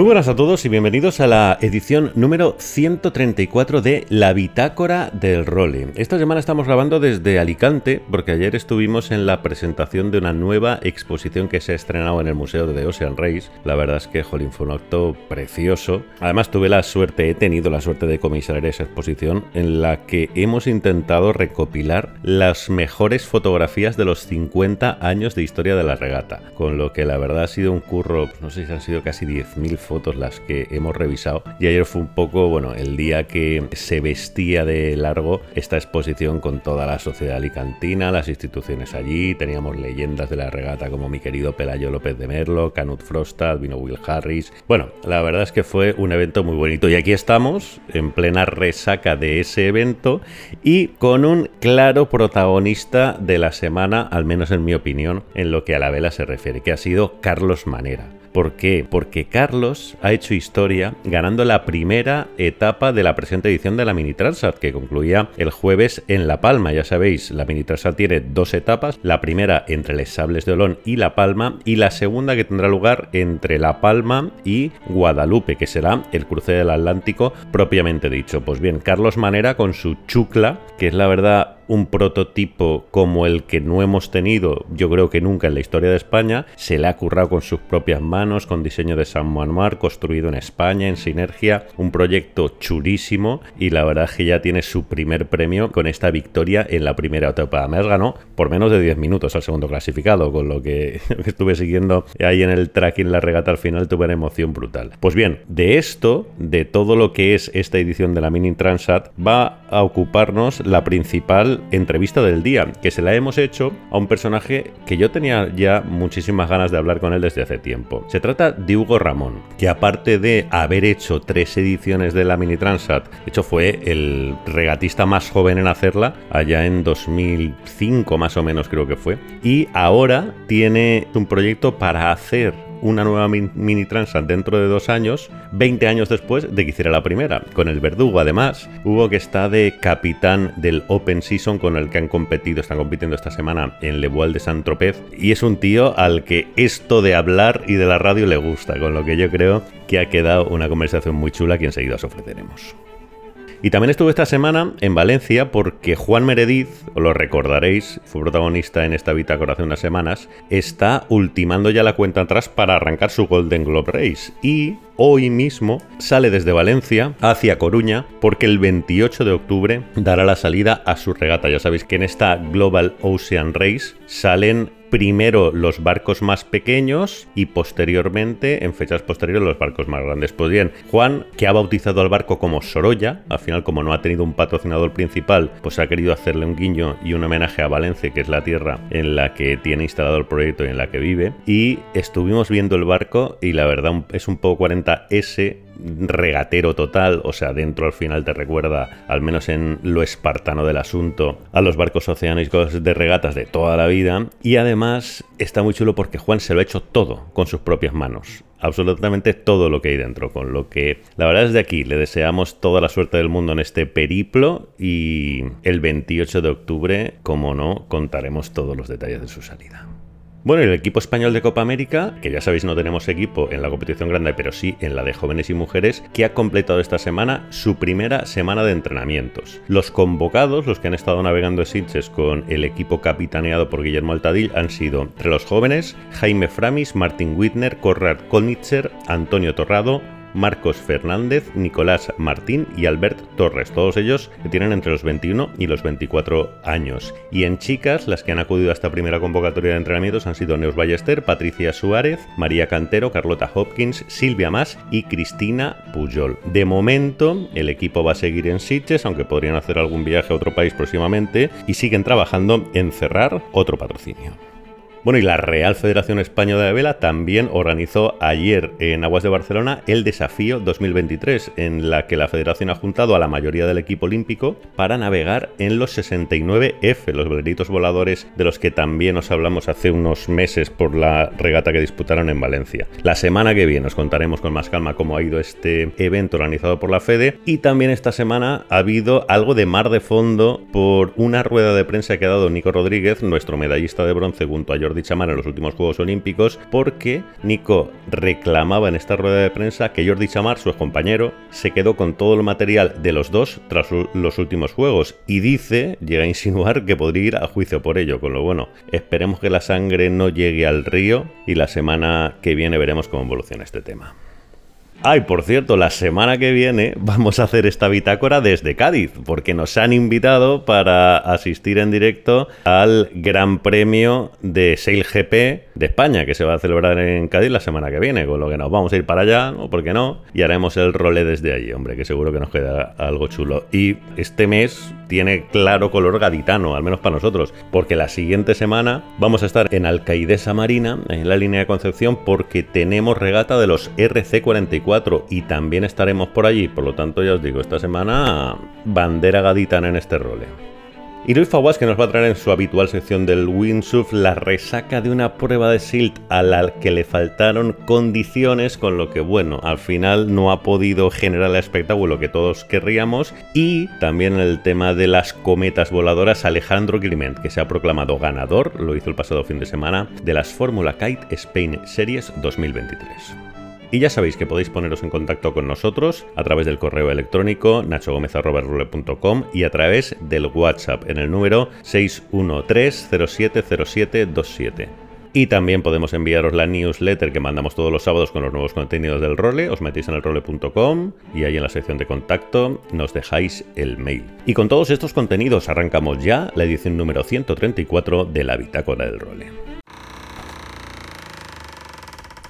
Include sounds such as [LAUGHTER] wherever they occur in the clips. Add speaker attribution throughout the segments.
Speaker 1: Muy buenas a todos y bienvenidos a la edición número 134 de La Bitácora del Role. Esta semana estamos grabando desde Alicante porque ayer estuvimos en la presentación de una nueva exposición que se ha estrenado en el Museo de Ocean Race. La verdad es que, jolín, fue un acto precioso. Además tuve la suerte, he tenido la suerte de comisar esa exposición en la que hemos intentado recopilar las mejores fotografías de los 50 años de historia de la regata. Con lo que la verdad ha sido un curro, no sé si han sido casi 10.000 fotos las que hemos revisado. Y ayer fue un poco, bueno, el día que se vestía de largo esta exposición con toda la sociedad alicantina, las instituciones allí. Teníamos leyendas de la regata como mi querido Pelayo López de Merlo, Canut Frostad, vino Will Harris. Bueno, la verdad es que fue un evento muy bonito. Y aquí estamos, en plena resaca de ese evento y con un claro protagonista de la semana, al menos en mi opinión, en lo que a la vela se refiere, que ha sido Carlos Manera. ¿Por qué? Porque Carlos ha hecho historia ganando la primera etapa de la presente edición de la Mini Transat, que concluía el jueves en La Palma. Ya sabéis, la Mini Transat tiene dos etapas, la primera entre Les Sables de Olón y La Palma, y la segunda que tendrá lugar entre La Palma y Guadalupe, que será el cruce del Atlántico propiamente dicho. Pues bien, Carlos Manera con su chucla, que es la verdad un prototipo como el que no hemos tenido, yo creo que nunca en la historia de España, se le ha currado con sus propias manos, con diseño de San Manuel, construido en España, en sinergia, un proyecto chulísimo y la verdad es que ya tiene su primer premio con esta victoria en la primera etapa. Además ganó por menos de 10 minutos al segundo clasificado, con [LAUGHS] lo que estuve siguiendo ahí en el tracking la regata al final tuve una emoción brutal. Pues bien, de esto, de todo lo que es esta edición de la Mini Transat, va a ocuparnos la principal entrevista del día, que se la hemos hecho a un personaje que yo tenía ya muchísimas ganas de hablar con él desde hace tiempo. Se trata de Hugo Ramón, que aparte de haber hecho tres ediciones de la Mini Transat, de hecho fue el regatista más joven en hacerla, allá en 2005 más o menos creo que fue, y ahora tiene un proyecto para hacer una nueva mini Transat dentro de dos años, 20 años después de que hiciera la primera. Con el Verdugo, además, Hugo que está de capitán del Open Season con el que han competido, están compitiendo esta semana en Le Voile de Saint-Tropez. Y es un tío al que esto de hablar y de la radio le gusta, con lo que yo creo que ha quedado una conversación muy chula que enseguida os ofreceremos. Y también estuve esta semana en Valencia porque Juan Meredith, os lo recordaréis, fue protagonista en esta bitácora hace unas semanas, está ultimando ya la cuenta atrás para arrancar su Golden Globe Race. Y hoy mismo sale desde Valencia hacia Coruña porque el 28 de octubre dará la salida a su regata. Ya sabéis que en esta Global Ocean Race salen primero los barcos más pequeños y posteriormente, en fechas posteriores, los barcos más grandes. Pues bien, Juan, que ha bautizado al barco como Sorolla, al final como no ha tenido un patrocinador principal, pues ha querido hacerle un guiño y un homenaje a Valencia, que es la tierra en la que tiene instalado el proyecto y en la que vive. Y estuvimos viendo el barco y la verdad es un poco 40S regatero total, o sea, dentro al final te recuerda, al menos en lo espartano del asunto, a los barcos oceánicos de regatas de toda la vida. Y además está muy chulo porque Juan se lo ha hecho todo con sus propias manos. Absolutamente todo lo que hay dentro, con lo que la verdad es de aquí le deseamos toda la suerte del mundo en este periplo y el 28 de octubre, como no, contaremos todos los detalles de su salida. Bueno, el equipo español de Copa América, que ya sabéis no tenemos equipo en la competición grande, pero sí en la de jóvenes y mujeres, que ha completado esta semana su primera semana de entrenamientos. Los convocados, los que han estado navegando en con el equipo capitaneado por Guillermo Altadil, han sido entre los jóvenes Jaime Framis, Martin Wittner, Corrad Kolnitzer, Antonio Torrado, Marcos Fernández, Nicolás Martín y Albert Torres, todos ellos que tienen entre los 21 y los 24 años. Y en chicas, las que han acudido a esta primera convocatoria de entrenamientos han sido Neus Ballester, Patricia Suárez, María Cantero, Carlota Hopkins, Silvia Mas y Cristina Pujol. De momento, el equipo va a seguir en Sitges, aunque podrían hacer algún viaje a otro país próximamente, y siguen trabajando en cerrar otro patrocinio. Bueno, y la Real Federación Española de Vela también organizó ayer en Aguas de Barcelona el Desafío 2023, en la que la federación ha juntado a la mayoría del equipo olímpico para navegar en los 69F, los veleritos voladores de los que también os hablamos hace unos meses por la regata que disputaron en Valencia. La semana que viene os contaremos con más calma cómo ha ido este evento organizado por la Fede y también esta semana ha habido algo de mar de fondo por una rueda de prensa que ha dado Nico Rodríguez, nuestro medallista de bronce junto a Jordi Chamar en los últimos Juegos Olímpicos, porque Nico reclamaba en esta rueda de prensa que Jordi Chamar, su compañero, se quedó con todo el material de los dos tras los últimos Juegos y dice, llega a insinuar que podría ir a juicio por ello, con lo bueno, esperemos que la sangre no llegue al río y la semana que viene veremos cómo evoluciona este tema. Ay, por cierto, la semana que viene vamos a hacer esta bitácora desde Cádiz, porque nos han invitado para asistir en directo al Gran Premio de Sail GP de España, que se va a celebrar en Cádiz la semana que viene, con lo que nos vamos a ir para allá, o por qué no, y haremos el role desde allí, hombre, que seguro que nos queda algo chulo. Y este mes tiene claro color gaditano, al menos para nosotros, porque la siguiente semana vamos a estar en Alcaidesa Marina, en la línea de Concepción, porque tenemos regata de los RC44 y también estaremos por allí. Por lo tanto, ya os digo, esta semana bandera gaditana en este role. Y Luis que nos va a traer en su habitual sección del windsurf la resaca de una prueba de silt a la que le faltaron condiciones, con lo que bueno, al final no ha podido generar el espectáculo que todos querríamos. Y también el tema de las cometas voladoras, Alejandro Griment, que se ha proclamado ganador, lo hizo el pasado fin de semana, de las Fórmula Kite Spain Series 2023. Y ya sabéis que podéis poneros en contacto con nosotros a través del correo electrónico nachogomez.com y a través del WhatsApp en el número 613-070727. Y también podemos enviaros la newsletter que mandamos todos los sábados con los nuevos contenidos del role. Os metéis en el role.com y ahí en la sección de contacto nos dejáis el mail. Y con todos estos contenidos arrancamos ya la edición número 134 de la Bitácora del Role.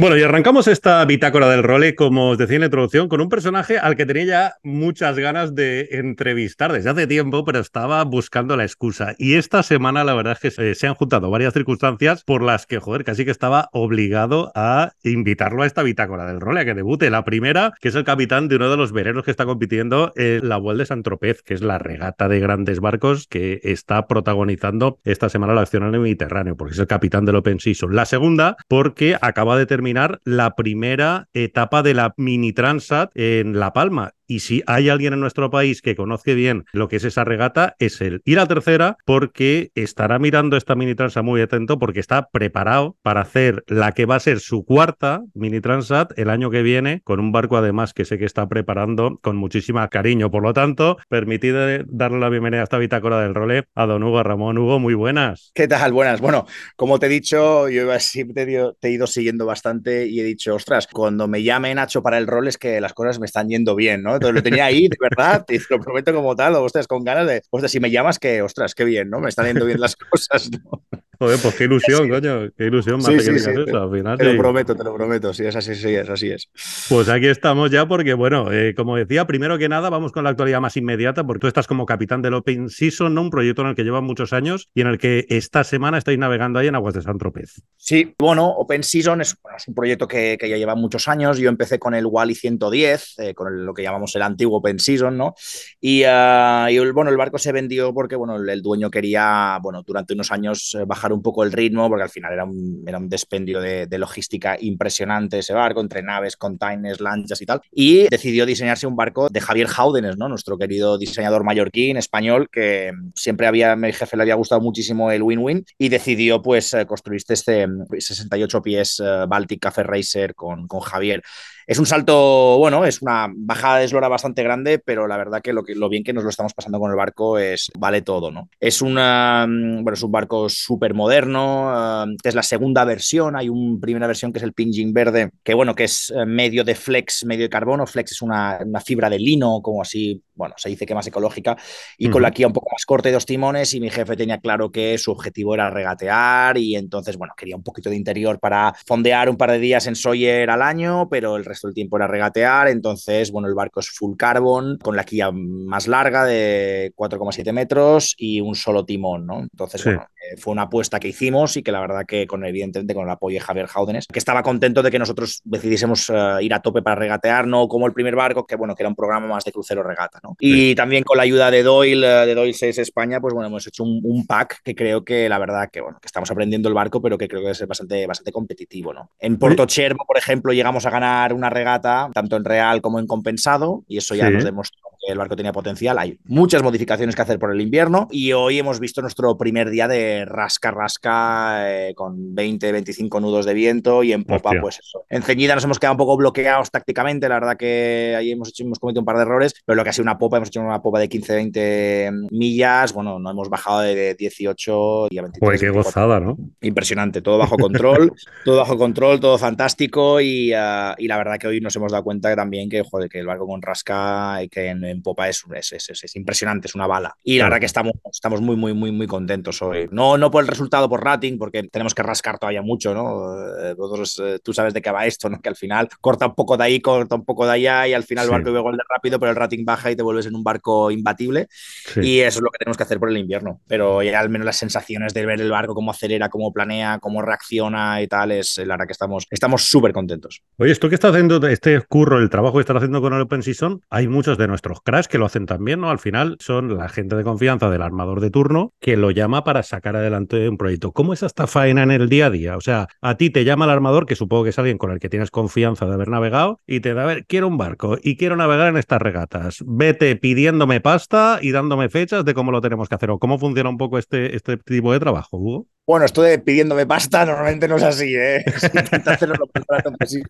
Speaker 2: Bueno, y arrancamos esta bitácora del role, como os decía en la introducción, con un personaje al que tenía ya muchas ganas de entrevistar desde hace tiempo, pero estaba buscando la excusa. Y esta semana la verdad es que se, han juntado varias circunstancias por las que, joder, casi que estaba obligado a invitarlo a esta bitácora del role, a que debute. La primera, que es el capitán de uno de los vereros que está compitiendo en la Vuelta de San Tropez, que es la regata de grandes barcos que está protagonizando esta semana la acción en el Mediterráneo, porque es el capitán del Open Season. La segunda, porque acaba de terminar la primera etapa de la Mini Transat en La Palma y si hay alguien en nuestro país que conoce bien lo que es esa regata, es él. Y la tercera, porque estará mirando esta mini transat muy atento, porque está preparado para hacer la que va a ser su cuarta mini transat el año que viene, con un barco además que sé que está preparando con muchísima cariño. Por lo tanto, permitid darle la bienvenida a esta bitácora del role a don Hugo Ramón. Hugo, muy buenas.
Speaker 3: ¿Qué tal? Buenas. Bueno, como te he dicho, yo siempre te he ido siguiendo bastante y he dicho, ostras, cuando me llame Nacho para el rol es que las cosas me están yendo bien, ¿no? Lo tenía ahí, de verdad, te lo prometo como tal, ostras, con ganas de, ostras, si me llamas, que, ostras, qué bien, ¿no? Me están yendo bien las [LAUGHS] cosas, ¿no?
Speaker 2: Joder, pues qué ilusión, coño, qué ilusión más sí, sí,
Speaker 3: eso, al final. Te lo prometo, te lo prometo, sí, es así, sí, es así es.
Speaker 2: Pues aquí estamos ya porque, bueno, eh, como decía, primero que nada vamos con la actualidad más inmediata porque tú estás como capitán del Open Season, ¿no? Un proyecto en el que llevan muchos años y en el que esta semana estáis navegando ahí en aguas de San Tropez.
Speaker 3: Sí, bueno, Open Season es, un proyecto que, ya lleva muchos años. Yo empecé con el Wally 110, eh, con lo que llamamos el antiguo Open Season, ¿no? Y, ah, y bueno, el barco se vendió porque, bueno, el, dueño quería, bueno, durante unos años eh, bajar un poco el ritmo porque al final era un, era un despendio de, logística impresionante ese barco, entre naves, containers, lanchas y tal. Y decidió diseñarse un barco de Javier Jaudenes, ¿no? nuestro querido diseñador mallorquín, español, que siempre había, mi jefe le había gustado muchísimo el win-win y decidió pues eh, construir este 68 pies eh, Baltic Cafe Racer con, con Javier. Es un salto, bueno, es una bajada de eslora bastante grande, pero la verdad que lo, que lo bien que nos lo estamos pasando con el barco es vale todo, ¿no? Es, una, mm, bueno, es un barco súper moderno, que es la segunda versión, hay una primera versión que es el Pinging verde, que bueno, que es eh, medio de flex, medio de carbono, flex es una, una fibra de lino, como así bueno, se dice que más ecológica, y con la quilla un poco más corta y dos timones, y mi jefe tenía claro que su objetivo era regatear, y entonces, bueno, quería un poquito de interior para fondear un par de días en Sawyer al año, pero el resto del tiempo era regatear, entonces, bueno, el barco es full carbon, con la quilla más larga de 4,7 metros y un solo timón, ¿no? Entonces, bueno, eh, fue una apuesta que hicimos y que la verdad que con evidentemente con el apoyo de Javier Jaudenes, que estaba contento de que nosotros decidiésemos eh, ir a tope para regatear, no como el primer barco, que bueno, que era un programa más de crucero regata, ¿no? Y también con la ayuda de Doyle, eh, de Doyle 6 España, pues bueno, hemos hecho un, pack que creo que la verdad que bueno, que estamos aprendiendo el barco, pero que creo que es bastante, bastante competitivo, ¿no? En Porto Chervo, por ejemplo, llegamos a ganar una regata, tanto en real como en compensado, y eso ya nos demostró el barco tenía potencial. Hay muchas modificaciones que hacer por el invierno y hoy hemos visto nuestro primer día de rasca, rasca eh, con 20, 25 nudos de viento y en popa, pues eso. En ceñida nos hemos quedado un poco bloqueados tácticamente, la verdad que ahí hemos, hecho, hemos cometido un par de errores, pero lo que ha sido una popa, hemos hecho una popa de 15, 20 millas, bueno, no hemos bajado de 18 y a 23.
Speaker 2: Pues qué gozada, ¿no?
Speaker 3: Impresionante, todo bajo control, [LAUGHS] todo bajo control, todo fantástico y, ah, y, la verdad que hoy nos hemos dado cuenta que también que, joder, que el barco con rasca y que en en popa es, es, es, impresionante, es una bala. Y la verdad que estamos, estamos muy, muy, muy, muy contentos hoy. No, no por el resultado, por rating, porque tenemos que rascar todavía mucho, ¿no? Eh, vosotros, eh, tú sabes de qué va esto, ¿no? Que al final corta un poco de ahí, corta un poco de allá y al final el barco gol de rápido, pero el rating baja y te vuelves en un barco imbatible. Y eso es lo que tenemos que hacer por el invierno. Pero ya al menos las sensaciones de ver el barco, cómo acelera, cómo planea, cómo reacciona y tal, es la verdad que estamos estamos súper contentos.
Speaker 2: Oye, esto que está haciendo este curro, el trabajo que estás haciendo con el Open Season, hay muchos de nuestros crash que lo hacen también, ¿no? Al final son la gente de confianza del armador de turno que lo llama para sacar adelante un proyecto. ¿Cómo es esta faena en el día a día? O sea, a ti te llama el armador, que supongo que es alguien con el que tienes confianza de haber navegado, y te da, a ver, quiero un barco y quiero navegar en estas regatas. Vete pidiéndome pasta y dándome fechas de cómo lo tenemos que hacer o cómo funciona un poco este, este tipo de trabajo, Hugo.
Speaker 3: Bueno, esto de pidiéndome pasta normalmente no es así, ¿eh? [LAUGHS] hacerlo lo más posible.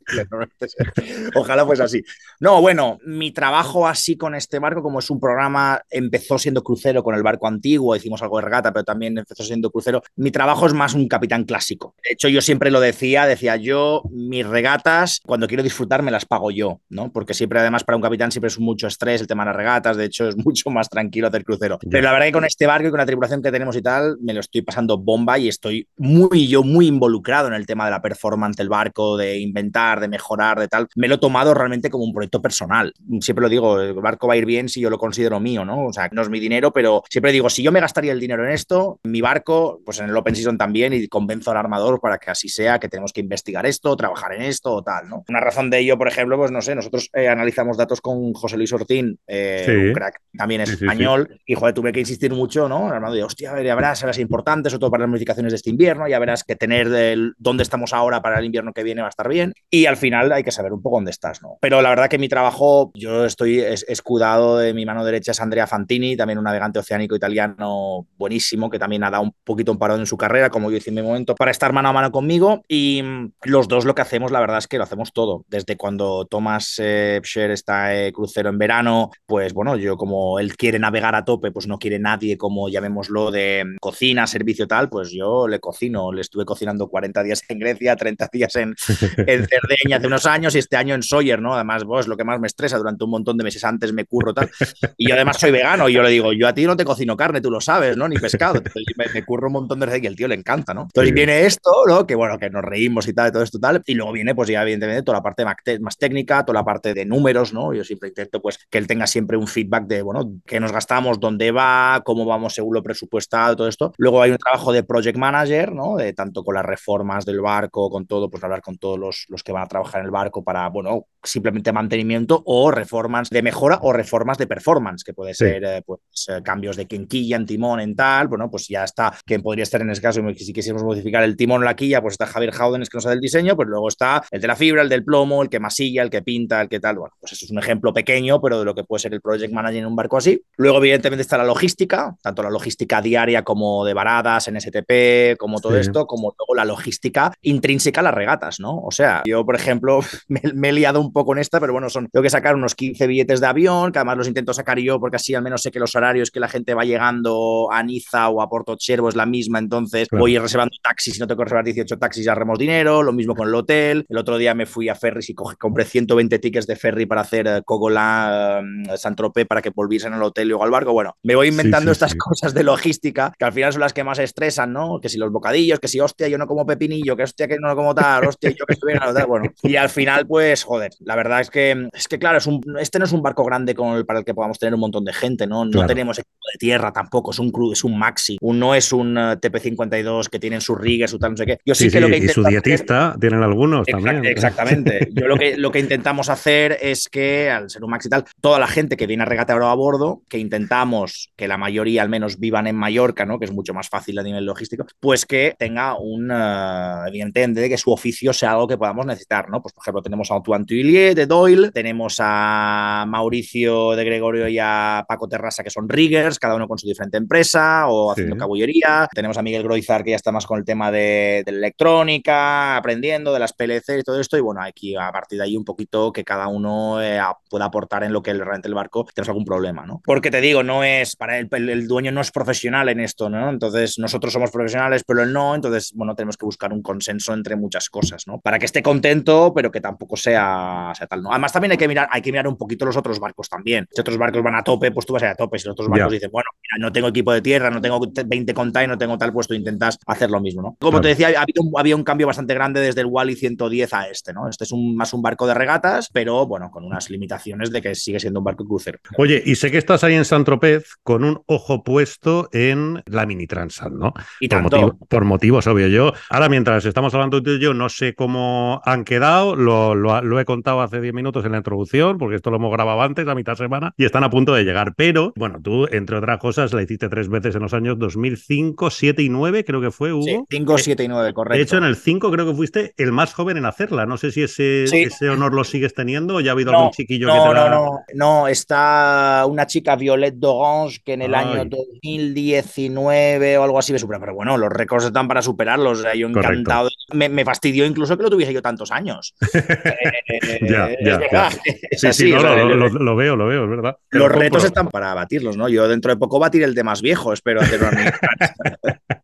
Speaker 3: Ojalá fuese así. No, bueno, mi trabajo así con este barco, como es un programa, empezó siendo crucero con el barco antiguo, hicimos algo de regata, pero también empezó siendo crucero. Mi trabajo es más un capitán clásico. De hecho, yo siempre lo decía, decía yo, mis regatas, cuando quiero disfrutar, me las pago yo, ¿no? Porque siempre, además, para un capitán siempre es mucho estrés el tema de las regatas, de hecho, es [LAUGHS] mucho más tranquilo hacer crucero. Pero la verdad que con este barco y con la tripulación que tenemos y tal, me lo estoy pasando bomba y estoy muy yo muy involucrado en el tema de la performance del barco, de inventar, de mejorar, de tal. Me lo he tomado realmente como un proyecto personal. Siempre lo digo, el barco va a ir bien si yo lo considero mío, ¿no? O sea, no es mi dinero, pero siempre digo, si yo me gastaría el dinero en esto, mi barco, pues en el Open Season también, y convenzo al armador para que así sea, que tenemos que investigar esto, trabajar en esto o tal, ¿no? Una razón de ello, por ejemplo, pues no sé, nosotros eh, analizamos datos con José Luis Ortín, eh, un crack también es español, y joder, tuve que insistir mucho, ¿no? El armador de, hostia, a ver, ya verás, serás importante, sobre todo para las modificaciones de este invierno, ya verás que tener del, dónde estamos ahora para el invierno que viene va a estar bien. Y al final hay que saber un poco dónde estás, ¿no? Pero la verdad que mi trabajo, yo estoy escudado de mi mano derecha es Andrea Fantini, también un navegante oceánico italiano buenísimo, que también ha dado un poquito un parón en su carrera, como yo hice en mi momento, para estar mano a mano conmigo. Y mm, los dos lo que hacemos, la verdad es que lo hacemos todo. Desde cuando Thomas eh, está eh, crucero en verano, pues bueno, yo como él quiere navegar a tope, pues no quiere nadie como llamémoslo de mm, cocina, servicio tal, pues yo le cocino, le estuve cocinando 40 días en Grecia, 30 días en, [LAUGHS] en Cerdeña hace unos años y este año en Sawyer, ¿no? Además, vos lo que más me estresa durante un montón de meses antes me curro tal. Y yo además soy vegano y yo le digo, yo a ti no te cocino carne, tú lo sabes, ¿no? Ni pescado. me, curro un montón de veces y el tío le encanta, ¿no? Entonces viene esto, ¿no? Que bueno, que nos reímos y tal, y todo esto tal. Y luego viene, pues ya evidentemente, toda la parte más técnica, toda la parte de números, ¿no? Yo siempre intento, pues, que él tenga siempre un feedback de, bueno, qué nos gastamos, dónde va, cómo vamos según lo presupuestado, todo esto. Luego hay un trabajo de project manager, ¿no? De tanto con las reformas del barco, con todo, pues hablar con todos los, los que van a trabajar en el barco para, bueno, simplemente mantenimiento o reformas de mejora o reformas de performance, que puede ser eh, pues, eh, cambios de quinquilla en timón, en tal, bueno, pues ya está, que podría estar en ese caso, si quisiéramos modificar el timón o la quilla, pues está Javier Howden, que nos hace el diseño, pues luego está el de la fibra, el del plomo, el que masilla, el que pinta, el que tal, bueno, pues eso es un ejemplo pequeño, pero de lo que puede ser el project manager en un barco así. Luego, evidentemente, está la logística, tanto la logística diaria como de varadas, en STP, como todo esto, como luego la logística intrínseca a las regatas, ¿no? O sea, yo, por ejemplo, [LAUGHS] me, he liado un un poco en esta, pero bueno, son, tengo que sacar unos 15 billetes de avión, que además los intento sacar yo porque así al menos sé que los horarios que la gente va llegando a Niza o a Porto Chervo es la misma, entonces voy reservando taxis, si no tengo que reservar 18 taxis ya remos dinero, lo mismo con el hotel. El otro día me fui a ferries y compré 120 tickets de ferry para hacer eh, Cogolá, eh, Saint-Tropez para que volviesen al hotel y luego al barco. Bueno, me voy inventando estas [LAUGHS] cosas de logística que al final son las que más estresan, ¿no? Que si los bocadillos, que si hostia, yo no como pepinillo, que hostia, que no como tal, hostia, yo que estoy bien, tal. Bueno, y al final, pues, joder, la verdad es que, es que claro, es un, este no es un barco grande con el, para el que podamos tener un montón de gente, ¿no? No tenemos equipo de tierra tampoco, es un crudo, es un maxi, un, no es un eh, TP52 que tienen sus riggers o tal, no sé qué.
Speaker 2: Yo sí, que lo que Y su dietista, tienen algunos también.
Speaker 3: Exactamente. [LAUGHS] Yo lo que, lo que intentamos hacer es que, al ser un maxi y tal, toda la gente que viene a regatear a bordo, que intentamos que la mayoría al menos vivan en Mallorca, ¿no? Que es mucho más fácil a nivel logístico, pues que tenga un, uh, evidentemente, que su oficio sea algo que podamos necesitar, ¿no? Pues, por ejemplo, tenemos a Antoine De Doyle, tenemos a Mauricio de Gregorio y a Paco Terrasa, que son riggers, cada uno con su diferente empresa o haciendo cabullería. Tenemos a Miguel Groizar, que ya está más con el tema de, de electrónica, aprendiendo de las PLC y todo esto. Y bueno, aquí a partir de ahí un poquito que cada uno eh, pueda aportar en lo que realmente el barco tenemos algún problema, ¿no? Porque te digo, no es, para el, el, dueño no es profesional en esto, ¿no? Entonces nosotros somos profesionales, pero él no, entonces, bueno, tenemos que buscar un consenso entre muchas cosas, ¿no? Para que esté contento, pero que tampoco sea, sea tal, ¿no? Además también hay que mirar, hay que mirar un poquito los otros barcos también. Si otros barcos van a tope, pues tú vas a ir a tope. Si los otros barcos dicen, bueno, mira, no tengo equipo de tierra, no tengo 20 containers, no tengo tal, pues tú intentas hacer lo mismo, ¿no? Como te decía, había un, había un, cambio bastante grande desde el Wally 110 a este, ¿no? Este es un, más un barco de regatas, pero bueno, con unas limitaciones de que sigue siendo un barco crucero.
Speaker 2: Oye, y sé que estás ahí en San Tropez con un ojo puesto en la Mini Transat, ¿no?
Speaker 3: Y
Speaker 2: por, por motivos, obvio. Yo, ahora mientras estamos hablando tú y yo, no sé cómo han quedado, lo, lo, he contado hace 10 minutos en la introducción, porque esto lo hemos grabado antes, la mitad semana, y están a punto de llegar. Pero, bueno, tú, entre otras cosas, la hiciste tres veces en los años 2005, 7 y 9, creo que fue, Hugo. Sí,
Speaker 3: 5, 7 y 9, correcto.
Speaker 2: De hecho, en el 5 creo que fuiste el más joven en hacerla. No sé si ese, ese honor lo sigues teniendo o ya ha habido algún chiquillo
Speaker 3: no,
Speaker 2: que te
Speaker 3: No, no, no. Está una chica, Violette d'Orange, que en el año 2019 o algo así me supera. Pero bueno, los récords están para superarlos. yo encantado. Me, me, fastidió incluso que lo tuviese yo tantos años. [LAUGHS]
Speaker 2: ya, ya, [LAUGHS] Sí, sí, lo, veo, lo veo, es verdad.
Speaker 3: Los retos están para batirlos, ¿no? Yo dentro de poco batir el de más viejo, espero hacer una [LAUGHS]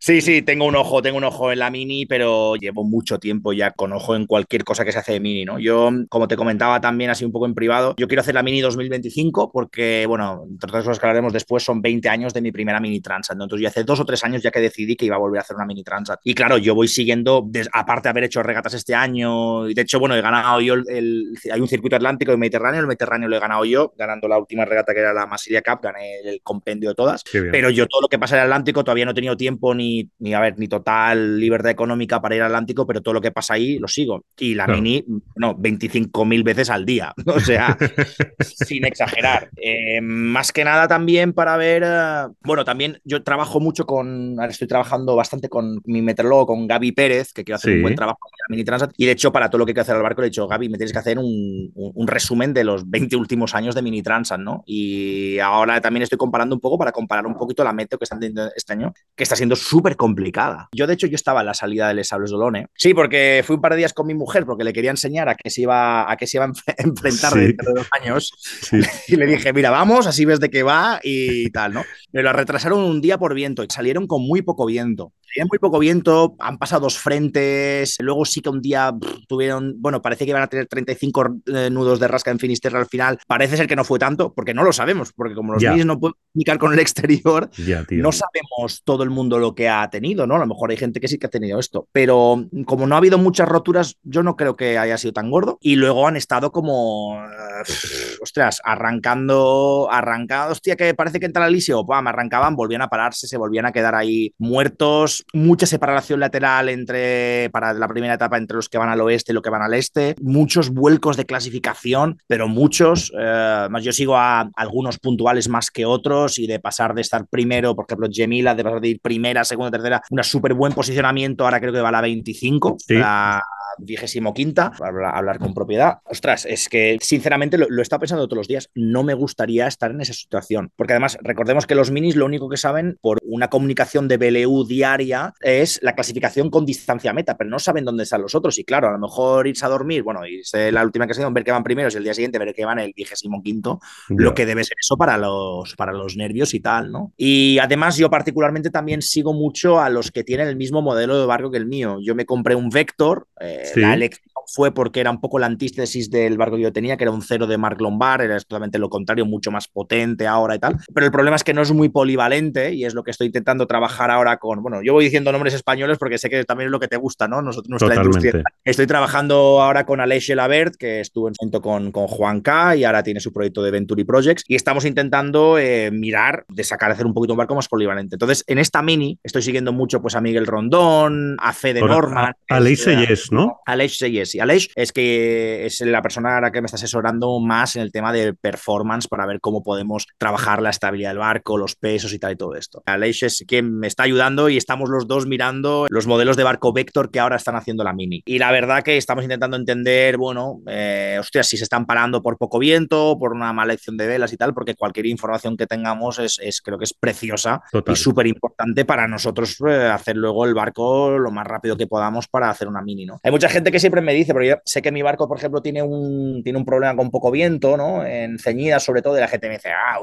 Speaker 3: Sí, sí, tengo un ojo, tengo un ojo en la mini, pero llevo mucho tiempo ya con ojo en cualquier cosa que se hace de mini, ¿no? Yo, como te comentaba también así un poco en privado, yo quiero hacer la mini 2025 porque, bueno, entre otras cosas que hablaremos después, son 20 años de mi primera mini transat, ¿no? Entonces, yo hace dos o tres años ya que decidí que iba a volver a hacer una mini transat. Y claro, yo voy siguiendo, aparte de haber hecho regatas este año, y de hecho, bueno, he ganado yo el, hay un circuito atlántico y Mediterráneo, el Mediterráneo lo he ganado yo, ganando la última regata que era la Masilia Cup, gané el compendio de todas, pero yo todo lo que pasa en el Atlántico todavía no he tenido tiempo ni, ni, a ver, ni total libertad económica para ir al Atlántico, pero todo lo que pasa ahí lo sigo. Y la mini, no, 25.000 veces al día, [LAUGHS] o sea, [LAUGHS] sin exagerar. Eh, más que nada también para ver, eh, bueno, también yo trabajo mucho con, ahora estoy trabajando bastante con mi meteorólogo, con Gaby Pérez, que quiero hacer un buen trabajo con la Mini Transat, y de hecho para todo lo que quiero hacer al barco le he dicho, Gaby, me tienes que hacer un, un, resumen de los 20 últimos años de Mini Transat, ¿no? Y ahora también estoy comparando un poco para comparar un poquito la meteo que están teniendo este año, que está siendo súper complicada. Yo, de hecho, yo estaba en la salida del Sables Dolone. Sí, porque fui un par de días con mi mujer porque le quería enseñar a qué se iba a, qué se iba a [LAUGHS] enfrentar dentro de dos años. [LAUGHS] Y le dije, mira, vamos, así ves de qué va y tal, ¿no? Me lo retrasaron un día por viento y salieron con muy poco viento. Hay muy poco viento, han pasado dos frentes, luego sí que un día tuvieron, bueno, parece que iban a tener 35 eh, nudos de rasca en Finisterre al final. Parece ser que no fue tanto, porque no lo sabemos, porque como los niños no pueden comunicar con el exterior, no sabemos todo el mundo lo que ha tenido, ¿no? A lo mejor hay gente que sí que ha tenido esto, pero como no ha habido muchas roturas, yo no creo que haya sido tan gordo. Y luego han estado como, [LAUGHS] ostras, arrancando, arrancando, hostia, que parece que entra la lisio, me arrancaban, volvían a pararse, se volvían a quedar ahí muertos mucha separación lateral entre, para la primera etapa entre los que van al oeste y los que van al este, muchos vuelcos de clasificación, pero muchos, eh, más yo sigo a algunos puntuales más que otros y de pasar de estar primero, por ejemplo, Gemila, de pasar de ir primera, segunda, tercera, un súper buen posicionamiento, ahora creo que va a la 25, la vigésimo quinta, hablar, hablar con propiedad. Ostras, es que sinceramente lo, lo he estado pensando todos los días. No me gustaría estar en esa situación. Porque además, recordemos que los minis lo único que saben por una comunicación de BLU diaria es la clasificación con distancia meta, pero no saben dónde están los otros. Y claro, a lo mejor irse a dormir, bueno, irse la última que se ver que van primeros y el día siguiente ver que van el vigésimo quinto, lo que debe ser eso para los, para los nervios y tal, ¿no? Y además yo particularmente también sigo mucho a los que tienen el mismo modelo de barco que el mío. Yo me compré un Vector, eh,
Speaker 2: Sí.
Speaker 3: la elección fue porque era un poco la antítesis del barco que yo tenía, que era un cero de Mark Lombard, era totalmente lo contrario, mucho más potente ahora y tal. Pero el problema es que no es muy polivalente y es lo que estoy intentando trabajar ahora con, bueno, yo voy diciendo nombres españoles porque sé que también es lo que te gusta, ¿no? Nosotros, nuestra
Speaker 2: Totalmente.
Speaker 3: industria. Estoy trabajando ahora con Aleix Gelabert, que estuvo en junto con, con Juan K y ahora tiene su proyecto de Venturi Projects y estamos intentando eh, mirar de sacar, hacer un poquito un barco más polivalente. Entonces, en esta mini estoy siguiendo mucho pues a Miguel Rondón, a Fede Norman.
Speaker 2: a- Aleix
Speaker 3: es, eh,
Speaker 2: Seyes, ¿no?
Speaker 3: Aleix Seyes. Y Aleix es que es la persona ahora que me está asesorando más en el tema de performance para ver cómo podemos trabajar la estabilidad del barco, los pesos y tal y todo esto. Aleix es quien me está ayudando y estamos los dos mirando los modelos de barco Vector que ahora están haciendo la Mini. Y la verdad que estamos intentando entender, bueno, eh, hostia, si se están parando por poco viento, por una mala elección de velas y tal, porque cualquier información que tengamos es, es creo que es preciosa
Speaker 2: Total.
Speaker 3: y súper importante para nosotros eh, hacer luego el barco lo más rápido que podamos para hacer una mini, ¿no? Hay mucha gente que siempre me dice, pero yo sé que mi barco, por ejemplo, tiene un, tiene un problema con poco viento, ¿no? En ceñidas, sobre todo, y la gente me dice, ah,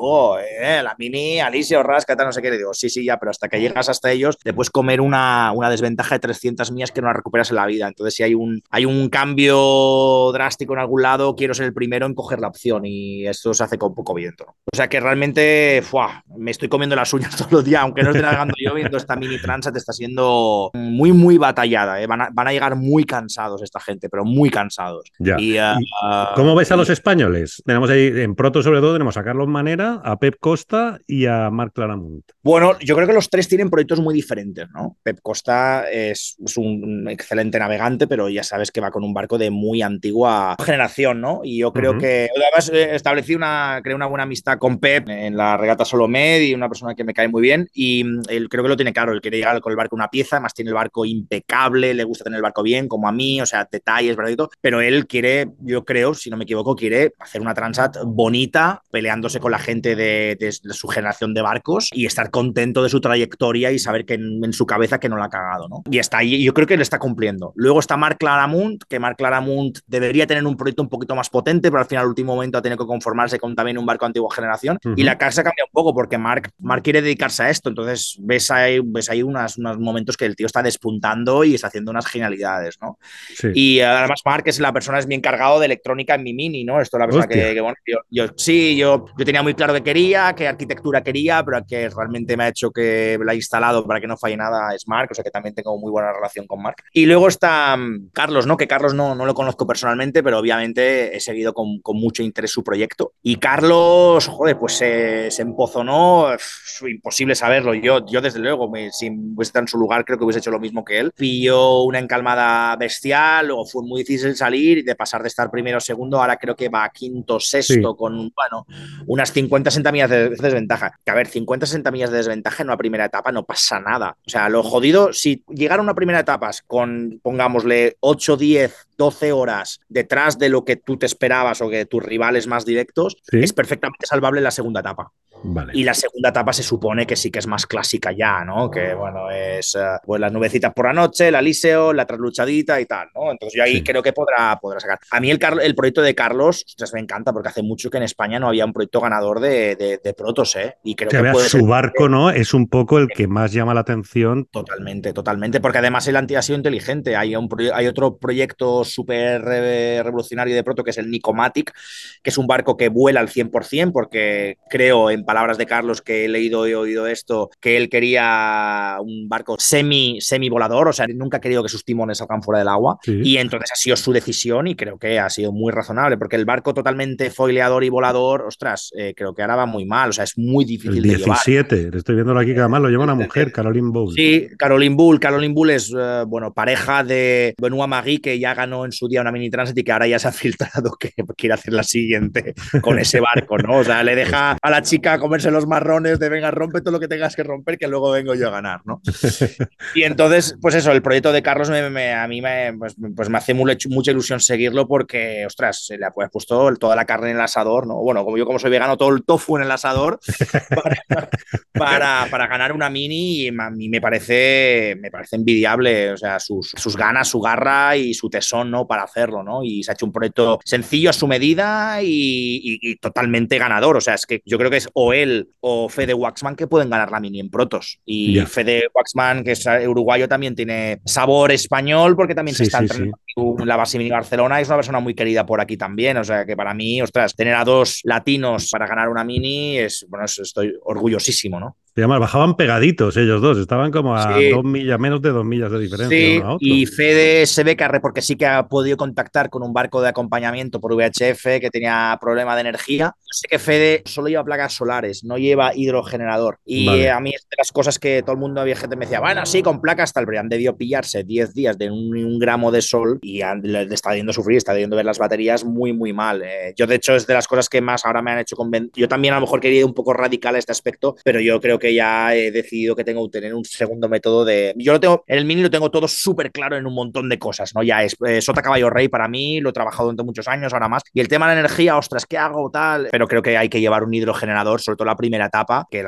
Speaker 3: eh, la mini, Alicia, Rasca, tal, no sé qué. Le digo, sí, sí, ya, pero hasta que llegas hasta ellos, te puedes comer una, una desventaja de 300 millas que no la recuperas en la vida. Entonces, si hay un, hay un cambio drástico en algún lado, quiero ser el primero en coger la opción y esto se hace con poco viento. O sea que realmente, ¡fua! me estoy comiendo las uñas [LAUGHS] todos los días, aunque no esté navegando yo viendo esta mini Transat, está siendo muy, muy batallada. ¿eh? Van, a, van, a, llegar muy cansados esta gente, pero muy cansados.
Speaker 2: Ya.
Speaker 3: Y, uh,
Speaker 2: ¿Cómo ves a los españoles? Tenemos ahí, en Proto sobre todo, tenemos a Carlos Manera, a Pep Costa y a Marc Claramunt.
Speaker 3: Bueno, yo creo que los tres tienen proyectos muy diferentes, ¿no? Pep Costa es, es, un excelente navegante, pero ya sabes que va con un barco de muy antigua generación, ¿no? Y yo creo uh -huh. que además eh, establecí una, creo una buena amistad con Pep en la regata Solomed y una persona que me cae muy bien y mm, él creo que lo tiene claro, él quiere llegar con el barco una pieza, además tiene el barco impecable, le gusta tener el barco bien, como a mí, o sea, detalles, ¿verdad? Pero él quiere, yo creo, si no me equivoco, quiere hacer una Transat bonita, peleándose con la gente de, de, de su generación de barcos y estar contento de su trayectoria y saber que en, en, su cabeza que no la ha cagado, ¿no? Y está ahí, yo creo que le está cumpliendo. Luego está Mark Claramunt, que Mark Claramunt debería tener un proyecto un poquito más potente, pero al final, al último momento, ha tenido que conformarse con también un barco de antigua generación. Uh -huh. Y la casa cambia un poco porque Mark, Mark quiere dedicarse a esto. Entonces, ves ahí, ves ahí unas, unos momentos que el tío está despuntando y está haciendo unas genialidades, ¿no? Sí. Y además, Mark es la persona, es mi encargado de electrónica en mi mini, ¿no? Esto es la persona que, que, bueno, yo, yo, sí, yo, yo tenía muy claro que quería, qué arquitectura quería, pero que realmente me ha hecho que la he instalado para que no falle nada es Mark, o sea que también tengo muy buena relación con Mark. Y luego está um, Carlos, ¿no? Que Carlos no, no lo conozco personalmente, pero obviamente he seguido con, con mucho interés su proyecto. Y Carlos, joder, pues se, se empozonó, es imposible saberlo. Yo, yo desde luego, me, si hubiese estado en su lugar, creo que hubiese hecho lo mismo que él. Pilló una encalmada bestial, luego fue muy difícil salir, de pasar de estar primero o segundo, ahora creo que va a quinto, sexto, sí. con, bueno, unas 50-60 millas de desventaja. Que a ver, 50-60 millas de desventaja en una primera etapa no pasa nada. O sea, lo jodido, si llegara a una primera etapa con, pongámosle, 8, 10, 12 horas detrás de lo que tú te esperabas o que tus rivales más directos, ¿Sí? es perfectamente salvable la segunda etapa.
Speaker 2: Vale.
Speaker 3: Y la segunda etapa se supone que sí que es más clásica ya, ¿no? Que bueno, es uh, pues las nubecitas por la noche, la Liceo, la trasluchadita y tal, ¿no? Entonces yo ahí sí. creo que podrá, podrá sacar. A mí el, el proyecto de Carlos ostras, me encanta porque hace mucho que en España no había un proyecto ganador de, de, de protos, ¿eh? Y creo
Speaker 2: que,
Speaker 3: que
Speaker 2: puede su ser... barco, ¿no? Es un poco el que más llama la atención.
Speaker 3: Totalmente, totalmente, porque además el anti ha sido inteligente. Hay, un, hay otro proyecto súper revolucionario de proto que es el Nicomatic, que es un barco que vuela al 100%, porque creo, en palabras de Carlos, que he leído y oído esto, que él quería un barco semi, semi volador, o sea, nunca ha querido que sus timones salgan fuera del agua. Sí. Y entonces ha sido su decisión y creo que ha sido muy razonable, porque el barco totalmente foileador y volador, ostras, eh, creo que ahora va muy mal, o sea, es muy difícil
Speaker 2: el
Speaker 3: de
Speaker 2: 17,
Speaker 3: llevar.
Speaker 2: estoy viéndolo aquí que además lo lleva una mujer, Caroline Bull.
Speaker 3: Sí, Caroline Bull. Caroline Bull es, uh, bueno, pareja de Benoit Magui, que ya ganó en su día una mini transit y que ahora ya se ha [LAUGHS] filtrado que quiere hacer la siguiente con ese barco, ¿no? O sea, le deja a la chica a comerse los marrones de venga, rompe todo lo que tengas que romper, que luego vengo yo a ganar, ¿no? [LAUGHS] y entonces, pues eso, el proyecto de Carlos me, a mí me, pues, pues, me hace mucha ilusión seguirlo porque, ostras, se le ha puesto toda la carne en el asador, ¿no? Bueno, como yo como soy vegano, todo el tofu en el asador [LAUGHS] para, para, ganar una mini y a mí me parece, me parece envidiable, o sea, sus, sus ganas, su garra y su tesón, ¿no? Para hacerlo, ¿no? Y se ha hecho un proyecto sencillo a su medida y, totalmente ganador, o sea, es que yo creo que es o él o Fede Waxman que pueden ganar la mini en protos. Y Fede Waxman, que es uruguayo, también tiene sabor español porque también se está entrenando en la base mini Barcelona, es una persona muy querida por aquí también, o sea, que para mí, ostras, tener a dos latinos para ganar una mini es, bueno, estoy orgullosísimo, ¿no?
Speaker 2: Además, bajaban pegaditos ellos dos, estaban como a dos millas, menos de dos millas de diferencia.
Speaker 3: Sí, y Fede se ve que porque sí que ha podido contactar con un barco de acompañamiento por VHF que tenía problema de energía. sé que Fede solo lleva placas solares, no lleva hidrogenerador. Y a mí es de las cosas que todo el mundo había gente me decía, bueno, sí, con placas tal, pero han debido pillarse 10 días de un, gramo de sol y le está viendo sufrir, está viendo ver las baterías muy, muy mal. Eh, yo, de hecho, es de las cosas que más ahora me han hecho convencer. Yo también a lo mejor quería ir un poco radical a este aspecto, pero yo creo que ya he decidido que tengo que tener un segundo método de... Yo lo tengo, en el mini lo tengo todo súper claro en un montón de cosas, ¿no? Ya es eh, Sota Caballo Rey para mí, lo he trabajado durante muchos años, ahora más. Y el tema de la energía, ostras, ¿qué hago? Tal. Pero creo que hay que llevar un hidrogenerador, sobre todo la primera etapa, que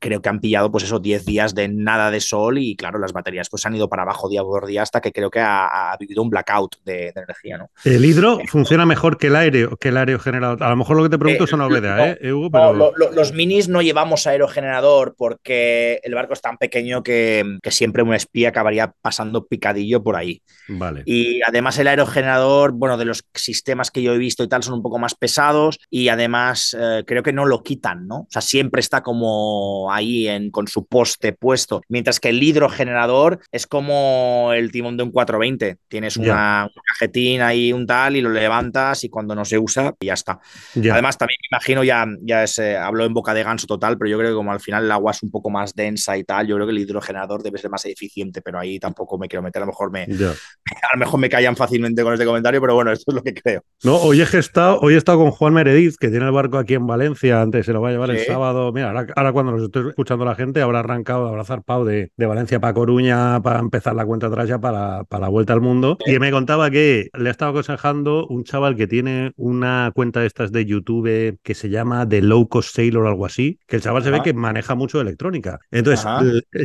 Speaker 3: creo que han pillado pues esos 10 días de nada de sol y claro, las baterías pues han ido para abajo día por día hasta que creo que ha, vivido un blackout de, energía, ¿no?
Speaker 2: El hidro funciona mejor que el aire, que el aerogenerador. A lo mejor lo que te pregunto es una novedad, ¿eh, Hugo?
Speaker 3: Pero... los minis no llevamos aerogenerador porque el barco es tan pequeño que, siempre un espía acabaría pasando picadillo por ahí.
Speaker 2: Vale.
Speaker 3: Y además el aerogenerador, bueno, de los sistemas que yo he visto y tal, son un poco más pesados y además eh, creo que no lo quitan, ¿no? O sea, siempre está como ahí en, con su poste puesto. Mientras que el hidrogenerador es como el timón de un 420. Tienes una, un cajetín ahí, un tal, y lo levantas y cuando no se usa, ya está. Además, también me imagino, ya, ya es, eh, hablo en boca de ganso total, pero yo creo que como al final el agua es un poco más densa y tal, yo creo que el hidrogenerador debe ser más eficiente, pero ahí tampoco me quiero meter, a lo mejor me, [LAUGHS] a lo mejor me callan fácilmente con este comentario, pero bueno, esto es lo que creo.
Speaker 2: No, hoy he estado, hoy he estado con Juan Meredith, que tiene el barco aquí en Valencia, antes se lo va a llevar el sábado, mira, ahora, cuando nos estoy escuchando la gente, habrá arrancado, habrá zarpado de, de Valencia para Coruña para empezar la cuenta atrás ya para, para la vuelta al mundo, y me contaba que le ha estado aconsejando un chaval que tiene una cuenta de estas de YouTube que se llama The Low Cost Sailor o algo así, que el chaval se ve que maneja mucho electrónica. Entonces,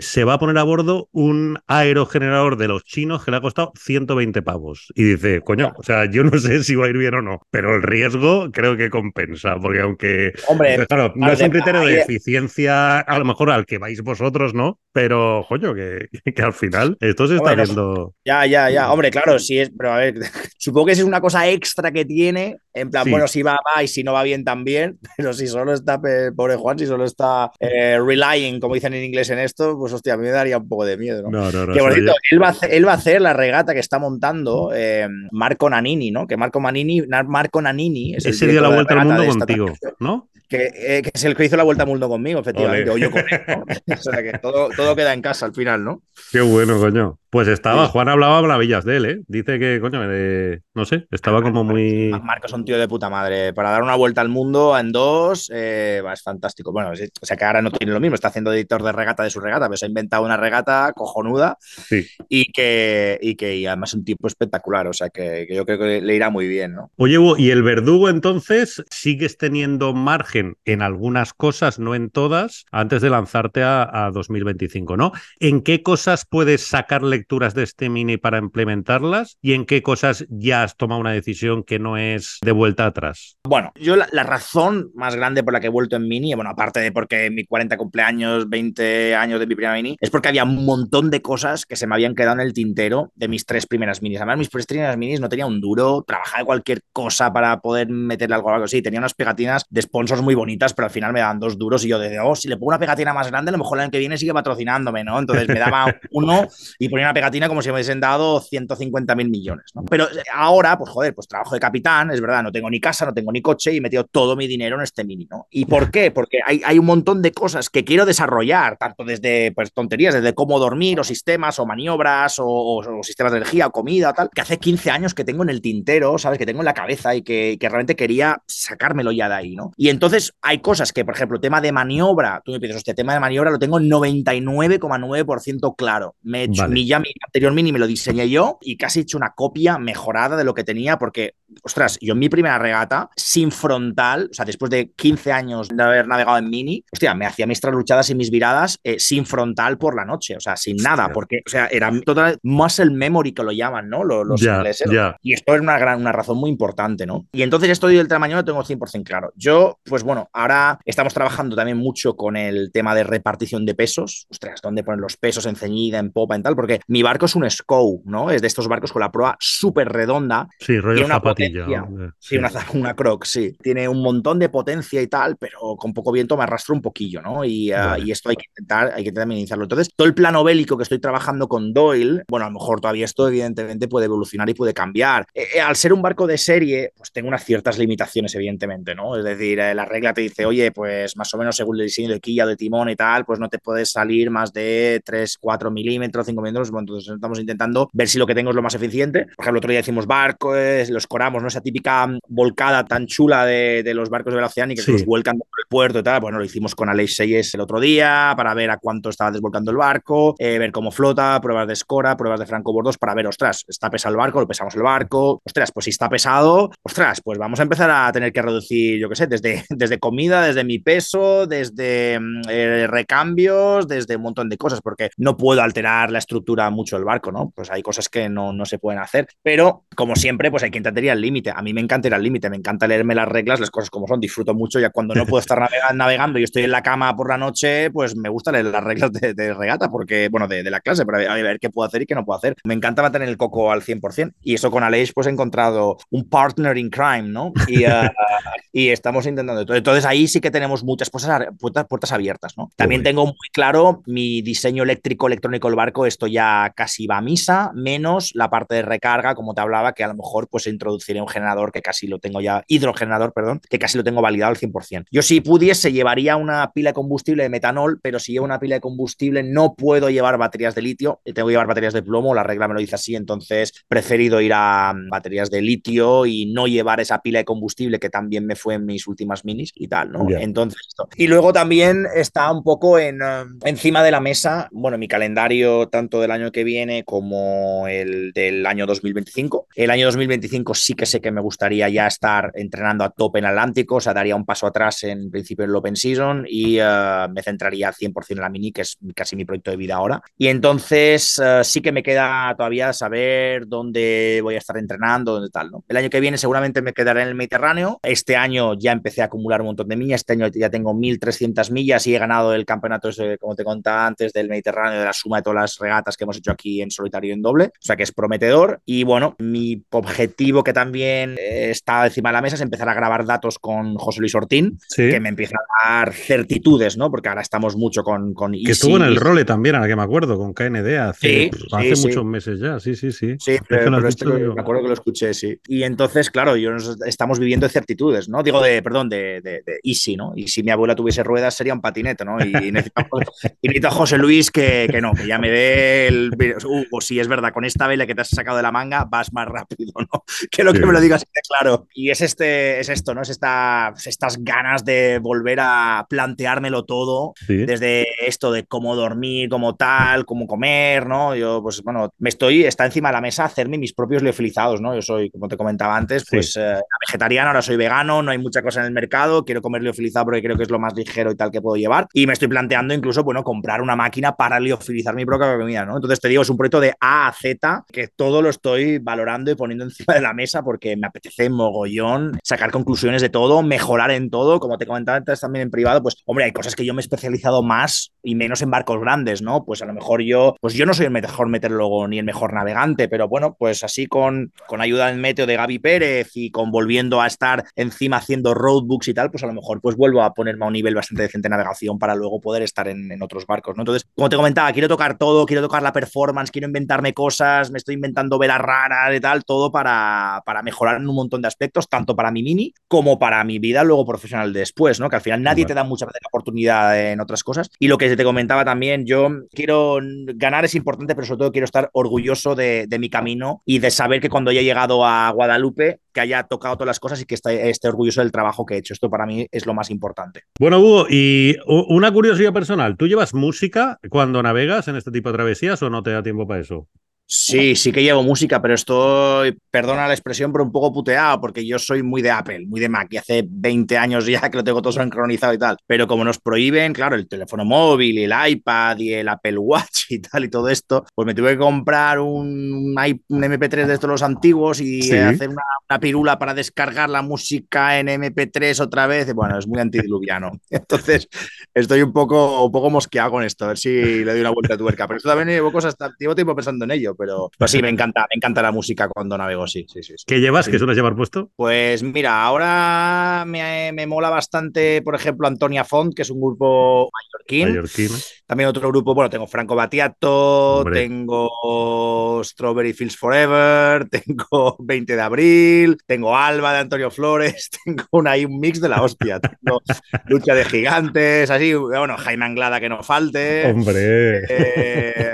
Speaker 2: se va a poner a bordo un aerogenerador de los chinos que le ha costado 120 pavos. Y dice, coño, o sea, yo no sé si va a ir bien o no, pero el riesgo creo que compensa, porque aunque,
Speaker 3: Hombre,
Speaker 2: claro, no es un criterio de eficiencia, a lo mejor al que vais vosotros, ¿no? Pero, coño, que, [LAUGHS] que al final esto se está viendo.
Speaker 3: Ya, ya, ya. Hombre, claro, sí es, pero a ver, [LAUGHS] supongo que es una cosa extra que tiene, en plan, bueno, si va, va y si no va bien también, [LAUGHS] pero si solo está, pobre Juan, si solo está eh, relying, como dicen en inglés en esto, pues hostia, a mí me daría un poco de miedo, ¿no?
Speaker 2: no, no,
Speaker 3: que bonito, él, va a hacer, él va a hacer la regata que está montando eh, Marco Nanini, ¿no? Que Marco Manini, Marco Nanini
Speaker 2: es Ese dio la vuelta al mundo contigo, ¿no?
Speaker 3: Eh, que, es el que hizo la vuelta al mundo conmigo, efectivamente. O yo con él, [LAUGHS] o sea que todo, todo, queda en casa al final, ¿no?
Speaker 2: Qué bueno, coño. Pues estaba, Juan hablaba maravillas de él, ¿eh? Dice que, coño, de, no sé, estaba como muy.
Speaker 3: Marco es un tío de puta madre. Para dar una vuelta al mundo en dos, eh, es fantástico. Bueno, o sea que ahora no tiene lo mismo, está haciendo editor de regata de su regata, pero se ha inventado una regata cojonuda
Speaker 2: sí.
Speaker 3: y que, y que además es un tipo espectacular. O sea que, que yo creo que le irá muy bien, ¿no?
Speaker 2: Oye, ¿y el verdugo entonces sigues teniendo margen en algunas cosas, no en todas, antes de lanzarte a, a 2025, ¿no? ¿En qué cosas puedes sacarle lecturas de este mini para implementarlas y en qué cosas ya has tomado una decisión que no es de vuelta atrás?
Speaker 3: Bueno, yo la, razón más grande por la que he vuelto en mini, bueno, aparte de porque mi 40 cumpleaños, 20 años de mi primera mini, es porque había un montón de cosas que se me habían quedado en el tintero de mis tres primeras minis. Además, mis tres primeras minis no tenía un duro, trabajaba cualquier cosa para poder meterle algo, algo así. Tenía unas pegatinas de sponsors muy bonitas, pero al final me daban dos duros y yo de, oh, si le pongo una pegatina más grande, a lo mejor el año que viene sigue patrocinándome, ¿no? Entonces me daba [LAUGHS] uno y ponía una pegatina como si me hubiesen dado 150 mil millones. ¿no? Pero ahora, pues joder, pues trabajo de capitán, es verdad, no tengo ni casa, no tengo ni coche y he metido todo mi dinero en este mini, ¿no? ¿Y por qué? Porque hay, hay un montón de cosas que quiero desarrollar, tanto desde pues, tonterías, desde cómo dormir o sistemas o maniobras o, o, sistemas de energía o comida o tal, que hace 15 años que tengo en el tintero, ¿sabes? Que tengo en la cabeza y que, que realmente quería sacármelo ya de ahí, ¿no? Y entonces hay cosas que, por ejemplo, tema de maniobra, tú me pides, hostia, tema de maniobra lo tengo 99,9% claro. Me he hecho
Speaker 1: Vale.
Speaker 3: mi, ya mi anterior mini me lo diseñé yo y casi he hecho una copia mejorada de lo que tenía porque, ostras, yo en mi primera regata, sin frontal, o sea, después de 15 años de haber navegado en mini, hostia, me hacía mis traluchadas y mis viradas eh, sin frontal por la noche, o sea, sin nada, porque, o sea, era total muscle memory que lo llaman, ¿no? Los, los
Speaker 2: Ya,
Speaker 3: ingleses. Y esto es una, gran, una razón muy importante, ¿no? Y entonces esto del tamaño lo tengo 100% claro. Yo, pues bueno, ahora estamos trabajando también mucho con el tema de repartición de pesos. Ostras, ¿dónde poner los pesos en ceñida, en popa, en tal? Porque mi barco es un SCO, ¿no? Es de estos barcos con la proa súper redonda.
Speaker 2: Sí, rollo
Speaker 3: una
Speaker 2: zapatilla.
Speaker 3: potencia.
Speaker 2: Eh,
Speaker 3: Sí, una, [LAUGHS] una croc, sí. Tiene un montón de potencia y tal, pero con poco viento me arrastro un poquillo, ¿no? Y, uh,
Speaker 2: Vale.
Speaker 3: y esto hay que intentar, hay que intentar minimizarlo. Entonces, todo el plano bélico que estoy trabajando con Doyle, bueno, a lo mejor todavía esto evidentemente puede evolucionar y puede cambiar. Eh, eh, al ser un barco de serie, pues tengo unas ciertas limitaciones, evidentemente, ¿no? Es decir, eh, la regla te dice, oye, pues más o menos según el diseño de quilla de timón y tal, pues no te puedes salir más de 3, 4 milímetros, 5 milímetros. Entonces estamos intentando ver si lo que tengo es lo más eficiente. Por ejemplo, el otro día decimos barcos, los coramos, ¿no? Esa típica volcada tan chula de, de los barcos de la Oceánica
Speaker 2: Sí.
Speaker 3: que los vuelcan por el puerto y tal. Bueno, lo hicimos con Aleix Seyes el otro día para ver a cuánto estaba desvolcando el barco, eh, ver cómo flota, pruebas de escora, pruebas de Franco Bordos para ver, ostras, está pesado el barco, lo pesamos el barco, ostras, pues si está pesado, ostras, pues vamos a empezar a tener que reducir, yo qué sé, desde, [LAUGHS] desde comida, desde mi peso, desde mm, eh, recambios, desde un montón de cosas, porque no puedo alterar la estructura mucho del barco, ¿no? Pues hay cosas que no, no se pueden hacer, pero como siempre, pues hay que intentar ir al límite. A mí me encanta ir al límite, me encanta leerme las reglas, las cosas como son, disfruto mucho, ya cuando no puedo estar [LAUGHS] navega- navegando y estoy en la cama por la noche, pues me gusta leer las reglas de, de regata, porque, bueno, de, de la clase, para ver qué puedo hacer y qué no puedo hacer. Me encanta mantener el coco al 100%, y eso con Aleix, pues he encontrado un partner in crime, ¿no? Y, uh, [LAUGHS] y estamos intentando. Entonces ahí sí que tenemos muchas puertas, puertas abiertas, ¿no? También tengo muy claro mi diseño eléctrico, electrónico del barco, esto ya casi va a misa, menos la parte de recarga, como te hablaba, que a lo mejor pues introduciré un generador que casi lo tengo ya, hidrogenerador, perdón, que casi lo tengo validado al 100%. Yo si pudiese llevaría una pila de combustible de metanol, pero si llevo una pila de combustible no puedo llevar baterías de litio, tengo que llevar baterías de plomo, la regla me lo dice así, entonces preferido ir a mm, baterías de litio y no llevar esa pila de combustible que también me fue en mis últimas minis y tal, ¿no? Entonces, esto. Y luego también está un poco en, eh, encima de la mesa, bueno, mi calendario tanto del año que viene como el del año 2025. El año 2025 sí que sé que me gustaría ya estar entrenando a tope en Atlántico, o sea, daría un paso atrás en principio en el Open Season y eh, me centraría al 100% en la mini, que es casi mi proyecto de vida ahora. Y entonces eh, sí que me queda todavía saber dónde voy a estar entrenando, dónde tal, ¿no? El año que viene seguramente me quedaré en el Mediterráneo. Este año ya empecé a acumular un montón de millas. Este año ya tengo 1.300 millas y he ganado el campeonato, como te contaba antes, del Mediterráneo, de la suma de todas las regatas que hemos hecho aquí en solitario y en doble. O sea que es prometedor. Y bueno, mi objetivo que también eh, está encima de la mesa es empezar a grabar datos con José Luis Ortín,
Speaker 2: Sí.
Speaker 3: que me empieza a dar certitudes, ¿no? Porque ahora estamos mucho con, con
Speaker 2: Que estuvo en el role también, ahora que me acuerdo, con KND hace,
Speaker 3: Sí,
Speaker 2: pff,
Speaker 3: sí,
Speaker 2: hace
Speaker 3: sí.
Speaker 2: muchos meses ya. Sí, sí, sí.
Speaker 3: Sí, pero, este me acuerdo que lo escuché, sí. Y entonces, claro, yo nos- estamos viviendo de certitudes, ¿no? Digo, de, perdón, de, de, de Easy, ¿no? Y si mi abuela tuviese ruedas sería un patinete, ¿no? Y [LAUGHS] necesitamos, y necesito a José Luis que, que no, que ya me dé el... Uh, o si es verdad, con esta vela que te has sacado de la manga vas más rápido, ¿no? [LAUGHS] Que lo
Speaker 2: Sí.
Speaker 3: que me lo digas claro. Y es, este, es esto, ¿no? Es esta, estas ganas de volver a planteármelo todo
Speaker 2: Sí.
Speaker 3: desde esto de cómo dormir, cómo tal, cómo comer, ¿no? Yo, pues bueno, me estoy, está encima de la mesa hacerme mis propios liofilizados, ¿no? Yo soy, como te comentaba antes,
Speaker 2: Sí.
Speaker 3: pues eh, vegetariano, ahora soy vegano, no hay mucha cosa en el mercado, quiero comer liofilizado porque creo que es lo más ligero y tal que puedo llevar. Y me estoy planteando incluso, bueno, comprar una máquina para liofilizar mi propia comida, ¿no? Entonces te digo, es un proyecto de A a Z que todo lo estoy valorando y poniendo encima de la mesa porque me apetece mogollón sacar conclusiones de todo, mejorar en todo, como te comentaba antes también en privado, pues hombre, hay cosas que yo me he especializado más y menos en barcos grandes, ¿no? Pues a lo mejor yo, pues yo no soy el mejor meteorólogo ni el mejor navegante, pero bueno, pues así con, con ayuda del meteo de Gaby Pérez y con volviendo a estar encima haciendo roadbooks y tal, pues a lo mejor pues vuelvo a ponerme a un nivel bastante decente de navegación para luego poder estar en, en otros barcos, ¿no? Entonces, como te comentaba, quiero tocar todo, quiero tocar la performance, quiero inventarme cosas, me estoy inventando velas raras y tal, todo para, para mejorar en un montón de aspectos, tanto para mi mini como para mi vida luego profesional después, ¿no? Que al final nadie te da muchas veces la oportunidad en otras cosas. Y lo que te comentaba también, yo quiero ganar es importante, pero sobre todo quiero estar orgulloso de, de mi camino y de saber que cuando haya llegado a Guadalupe, que haya tocado todas las cosas y que esté, esté orgulloso del trabajo que he hecho. Esto para mí es lo más importante.
Speaker 2: Bueno, Hugo, y una curiosidad personal, ¿tú llevas música cuando navegas en este tipo de travesías o no te da tiempo para eso?
Speaker 3: Sí, sí que llevo música, pero estoy, perdona la expresión, pero un poco puteado, porque yo soy muy de Apple, muy de Mac, y hace 20 años ya que lo tengo todo sincronizado y tal. Pero como nos prohíben, claro, el teléfono móvil, el iPad y el Apple Watch y tal, y todo esto, pues me tuve que comprar un, un MP3 de estos los antiguos y ¿Sí? hacer una, una, pirula para descargar la música en MP3 otra vez. Bueno, es muy antidiluviano. [LAUGHS] Entonces, estoy un poco, un poco mosqueado con esto, a ver si le doy una vuelta a tuerca. Pero esto también llevo cosas, llevo tiempo pensando en ello pero, [LAUGHS] pero sí, me encanta, me encanta la música cuando navego, sí, sí, sí. sí.
Speaker 2: ¿Qué llevas?
Speaker 3: Sí.
Speaker 2: ¿Qué sueles llevar puesto?
Speaker 3: Pues mira, ahora me, me, mola bastante, por ejemplo, Antonia Font, que es un grupo mallorquín.
Speaker 2: Mallorquín.
Speaker 3: También otro grupo, bueno, tengo Franco Battiato, Hombre. tengo Strawberry Fields Forever, [LAUGHS] tengo 20 de abril, tengo Alba de Antonio Flores, [LAUGHS] tengo una, ahí un mix de la hostia. Tengo Lucha de Gigantes, así, bueno, Jaime Anglada que no falte.
Speaker 2: Hombre.
Speaker 3: Eh,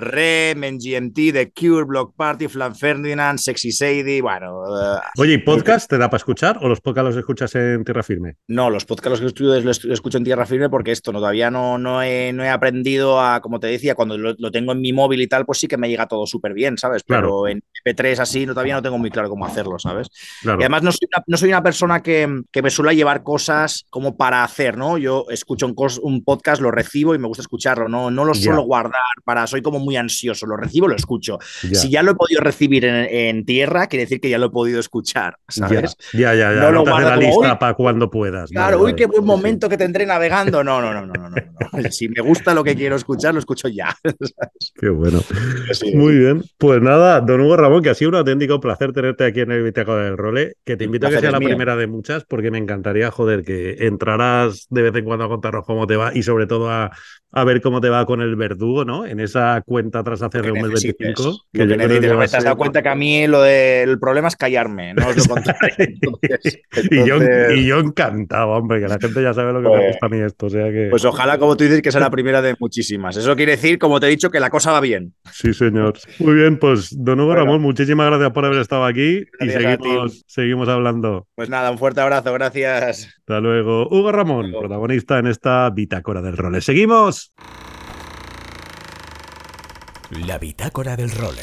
Speaker 3: Rem, NGMT, The Cure, Block Party, Flan Ferdinand, Sexy Sadie, bueno. Uh,
Speaker 2: Oye, ¿y podcast te da para escuchar o los podcasts los escuchas en tierra firme?
Speaker 3: No, los podcasts los los escucho en tierra firme porque esto no, todavía no, no, he, no he aprendido a, como te decía, cuando lo, lo, tengo en mi móvil y tal, pues sí que me llega todo súper bien, ¿sabes? Pero claro. en MP3 así no, todavía no tengo muy claro cómo hacerlo, ¿sabes? Claro. Y además no soy una, no soy una persona que, que, me suele llevar cosas como para hacer, ¿no? Yo escucho un, un podcast, lo recibo y me gusta escucharlo, no, no lo suelo yeah. guardar para, soy como muy ansioso, lo recibo, lo escucho. Si ya lo he podido recibir en, en, tierra, quiere decir que ya lo he podido escuchar, ¿sabes?
Speaker 2: Ya, ya, ya. No, lo guardo la lista para cuando puedas.
Speaker 3: Claro, vale, uy, qué buen momento que tendré navegando. No, no, no, no, no, no. [LAUGHS] Si me gusta lo que quiero escuchar, lo escucho ya. [LAUGHS]
Speaker 2: ¿sabes? Qué bueno. Sí. Muy bien. Pues nada, don Hugo Ramón, que ha sido un auténtico placer tenerte aquí en el Bitácora del Role, que te invito a que sea la mío. primera de muchas, porque me encantaría, joder, que entraras de vez en cuando a contarnos cómo te va y sobre todo a, a ver cómo te va con el verdugo, ¿no? En esa cuenta tras hacer de un mes 25.
Speaker 3: Que, que necesites. Me te has dado cuenta que a mí lo del de, problema es callarme, no os lo [LAUGHS] contrario.
Speaker 2: Entonces, entonces... [LAUGHS] Y, yo, y, yo, encantado, hombre, que la gente ya sabe lo que pues, me gusta a mí esto. O sea que...
Speaker 3: Pues ojalá, como tú dices, que sea la primera de muchísimas. Eso quiere decir, como te he dicho, que la cosa va bien.
Speaker 2: Sí, señor. Muy bien, pues don Hugo bueno, Ramón, muchísimas gracias por haber estado aquí y seguimos, seguimos hablando.
Speaker 3: Pues nada, un fuerte abrazo, gracias.
Speaker 2: Hasta luego. Hugo Ramón, luego. protagonista en esta bitácora del role. ¡Seguimos!
Speaker 4: La bitácora del role.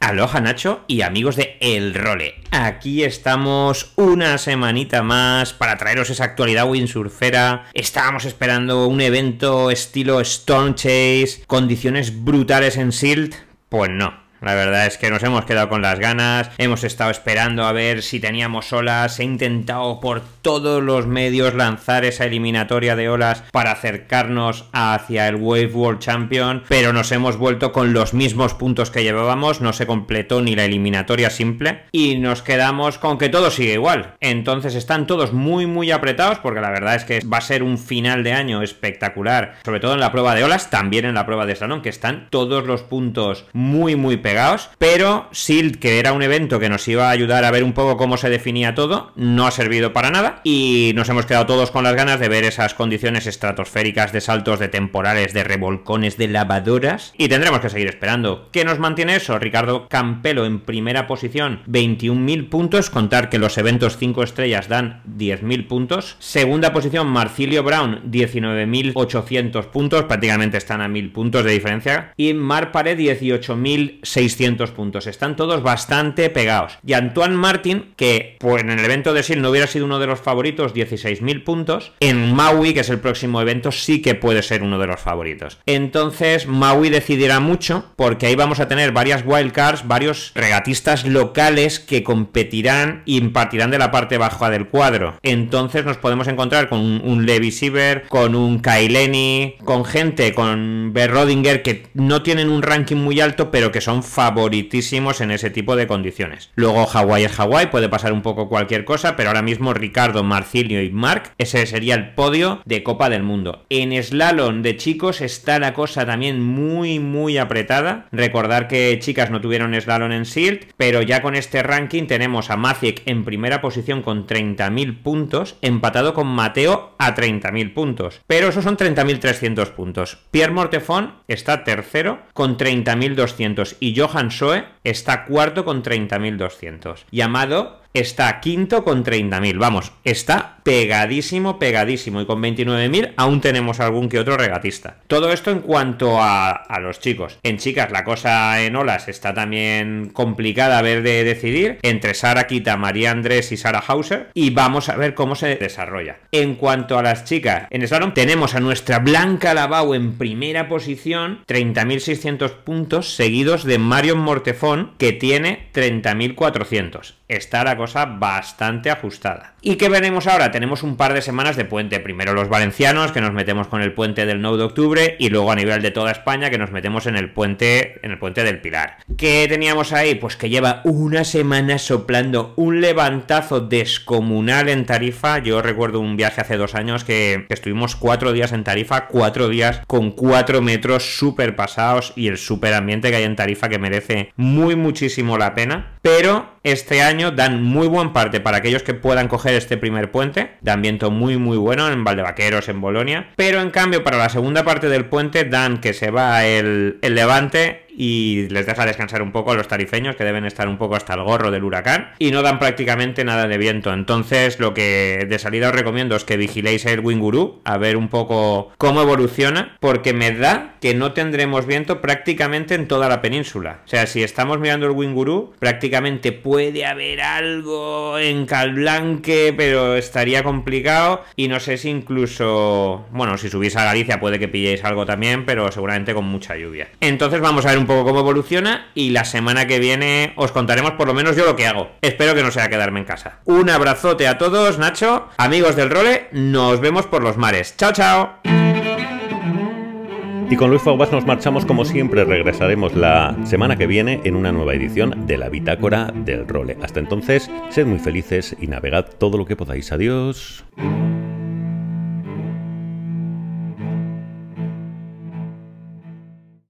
Speaker 5: Aloha Nacho y amigos de El Role. Aquí estamos una semanita más para traeros esa actualidad windsurfera. Estábamos esperando un evento estilo Storm Chase, condiciones brutales en Silt. Pues no, la verdad es que nos hemos quedado con las ganas, hemos estado esperando a ver si teníamos olas, he intentado por todos los medios lanzar esa eliminatoria de olas para acercarnos hacia el Wave World Champion, pero nos hemos vuelto con los mismos puntos que llevábamos, no se completó ni la eliminatoria simple y nos quedamos con que todo sigue igual. Entonces están todos muy muy apretados porque la verdad es que va a ser un final de año espectacular, sobre todo en la prueba de olas, también en la prueba de salón, que están todos los puntos muy muy pegados pero SILT, que era un evento que nos iba a ayudar a ver un poco cómo se definía todo, no ha servido para nada y nos hemos quedado todos con las ganas de ver esas condiciones estratosféricas de saltos de temporales, de revolcones, de lavadoras y tendremos que seguir esperando. ¿Qué nos mantiene eso? Ricardo Campelo en primera posición, 21.000 puntos, contar que los eventos 5 estrellas dan 10.000 puntos. Segunda posición, Marcilio Brown, 19.800 puntos, prácticamente están a 1.000 puntos de diferencia. Y Mar Pared, 18.600 600 puntos. Están todos bastante pegados. Y Antoine Martin, que pues en el evento de SIL no hubiera sido uno de los favoritos, 16.000 puntos. En Maui, que es el próximo evento, sí que puede ser uno de los favoritos. Entonces, Maui decidirá mucho, porque ahí vamos a tener varias wildcards, varios regatistas locales que competirán y impartirán de la parte baja del cuadro. Entonces nos podemos encontrar con un, Levi Sieber, con un Kaileni, con gente, con Berrodinger, que no tienen un ranking muy alto, pero que son favoritísimos en ese tipo de condiciones. Luego Hawái es Hawái, puede pasar un poco cualquier cosa, pero ahora mismo Ricardo, Marcilio y Marc, ese sería el podio de Copa del Mundo. En slalom de chicos está la cosa también muy muy apretada. Recordar que chicas no tuvieron slalom en Silt, pero ya con este ranking tenemos a Maciek en primera posición con 30.000 puntos, empatado con Mateo a 30.000 puntos. Pero esos son 30.300 puntos. Pierre Mortefón está tercero con 30.200 y Johan Soe está cuarto con 30.200. Y Amado está quinto con 30.000. Vamos, está pegadísimo, pegadísimo. Y con 29.000 aún tenemos algún que otro regatista. Todo esto en cuanto a, a, los chicos. En chicas la cosa en olas está también complicada a ver de decidir. Entre Sara Kita, María Andrés y Sara Hauser. Y vamos a ver cómo se desarrolla. En cuanto a las chicas, en slalom tenemos a nuestra Blanca Lavau en primera posición. 30.600 puntos seguidos de Marion Mortefón que tiene 30.400 está la cosa bastante ajustada. ¿Y qué veremos ahora? Tenemos un par de semanas de puente. Primero los valencianos, que nos metemos con el puente del 9 de octubre, y luego a nivel de toda España, que nos metemos en el puente, en el puente del Pilar. ¿Qué teníamos ahí? Pues que lleva una semana soplando un levantazo descomunal en Tarifa. Yo recuerdo un viaje hace dos años que, estuvimos cuatro días en Tarifa, cuatro días con cuatro metros súper pasados y el súper ambiente que hay en Tarifa que merece muy muchísimo la pena. Pero este año dan muy buen parte para aquellos que puedan coger este primer puente, dan viento muy muy bueno en Valdevaqueros, en Bolonia, pero en cambio para la segunda parte del puente dan que se va el, el levante y les deja descansar un poco a los tarifeños que deben estar un poco hasta el gorro del huracán y no dan prácticamente nada de viento. Entonces lo que de salida os recomiendo es que vigiléis el Winguru a ver un poco cómo evoluciona porque me da que no tendremos viento prácticamente en toda la península. O sea, si estamos mirando el Winguru prácticamente puede haber algo en Calblanque pero estaría complicado y no sé si incluso, bueno, si subís a Galicia puede que pilléis algo también pero seguramente con mucha lluvia. Entonces vamos a ver un poco cómo evoluciona y la semana que viene os contaremos por lo menos yo lo que hago. Espero que no sea quedarme en casa. Un abrazote a todos, Nacho, amigos del role, nos vemos por los mares. Chao, chao.
Speaker 1: Y con Luis Faubas nos marchamos como siempre. Regresaremos la semana que viene en una nueva edición de la Bitácora del Role. Hasta entonces, sed muy felices y navegad todo lo que podáis. Adiós.